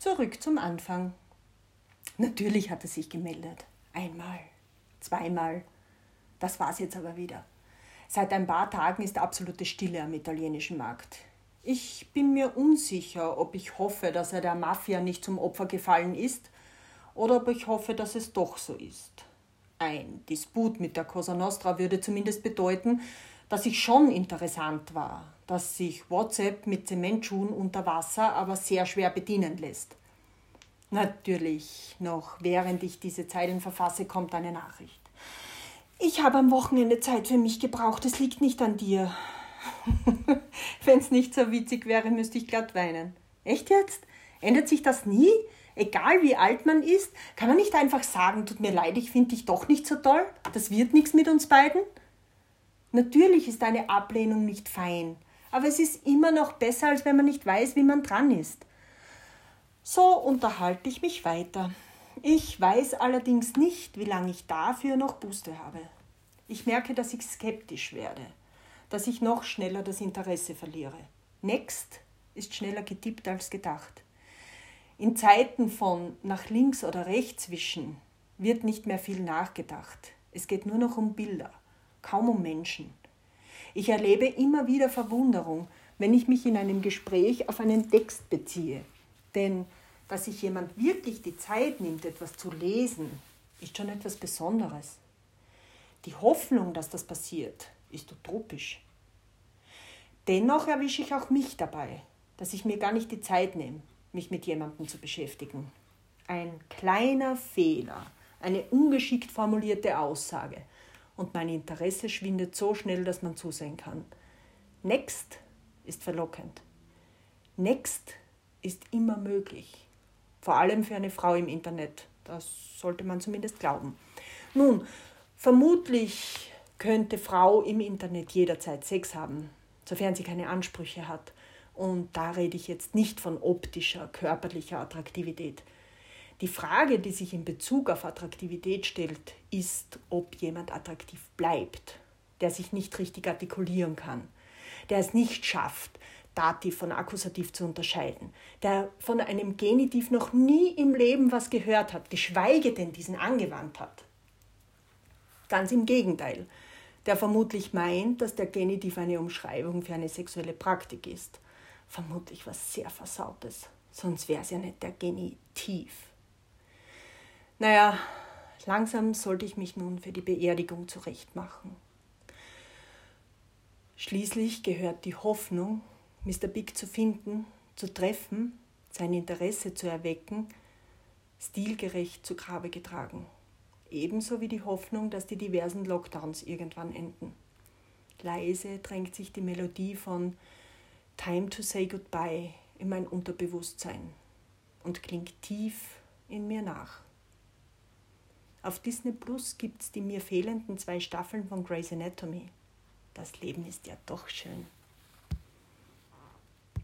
Zurück zum Anfang. Natürlich hat er sich gemeldet. Einmal, zweimal. Das war's jetzt aber wieder. Seit ein paar Tagen ist absolute Stille am italienischen Markt. Ich bin mir unsicher, ob ich hoffe, dass er der Mafia nicht zum Opfer gefallen ist oder ob ich hoffe, dass es doch so ist. Ein Disput mit der Cosa Nostra würde zumindest bedeuten, dass ich schon interessant war, dass sich WhatsApp mit Zementschuhen unter Wasser aber sehr schwer bedienen lässt. Natürlich, noch während ich diese Zeilen verfasse, kommt eine Nachricht. Ich habe am Wochenende Zeit für mich gebraucht, es liegt nicht an dir. Wenn es nicht so witzig wäre, müsste ich glatt weinen. Echt jetzt? Ändert sich das nie? Egal wie alt man ist, kann man nicht einfach sagen, tut mir leid, ich finde dich doch nicht so toll? Das wird nichts mit uns beiden? Natürlich ist eine Ablehnung nicht fein, aber es ist immer noch besser, als wenn man nicht weiß, wie man dran ist. So unterhalte ich mich weiter. Ich weiß allerdings nicht, wie lange ich dafür noch Buße habe. Ich merke, dass ich skeptisch werde, dass ich noch schneller das Interesse verliere. Next ist schneller getippt als gedacht. In Zeiten von nach links oder rechts wischen wird nicht mehr viel nachgedacht. Es geht nur noch um Bilder kaum um Menschen. Ich erlebe immer wieder Verwunderung, wenn ich mich in einem Gespräch auf einen Text beziehe. Denn dass sich jemand wirklich die Zeit nimmt, etwas zu lesen, ist schon etwas Besonderes. Die Hoffnung, dass das passiert, ist utopisch. Dennoch erwische ich auch mich dabei, dass ich mir gar nicht die Zeit nehme, mich mit jemandem zu beschäftigen. Ein kleiner Fehler, eine ungeschickt formulierte Aussage und mein Interesse schwindet so schnell, dass man zusehen kann. Next ist verlockend. Next ist immer möglich. Vor allem für eine Frau im Internet. Das sollte man zumindest glauben. Nun, vermutlich könnte Frau im Internet jederzeit Sex haben, sofern sie keine Ansprüche hat. Und da rede ich jetzt nicht von optischer, körperlicher Attraktivität. Die Frage, die sich in Bezug auf Attraktivität stellt, ist, ob jemand attraktiv bleibt, der sich nicht richtig artikulieren kann, der es nicht schafft, Dativ von Akkusativ zu unterscheiden, der von einem Genitiv noch nie im Leben was gehört hat, geschweige denn diesen angewandt hat. Ganz im Gegenteil, der vermutlich meint, dass der Genitiv eine Umschreibung für eine sexuelle Praktik ist. Vermutlich was sehr Versautes, sonst wäre es ja nicht der Genitiv. Naja, langsam sollte ich mich nun für die Beerdigung zurechtmachen. Schließlich gehört die Hoffnung, Mr. Big zu finden, zu treffen, sein Interesse zu erwecken, stilgerecht zu Grabe getragen. Ebenso wie die Hoffnung, dass die diversen Lockdowns irgendwann enden. Leise drängt sich die Melodie von Time to Say Goodbye in mein Unterbewusstsein und klingt tief in mir nach. Auf Disney Plus gibt es die mir fehlenden zwei Staffeln von Grey's Anatomy. Das Leben ist ja doch schön.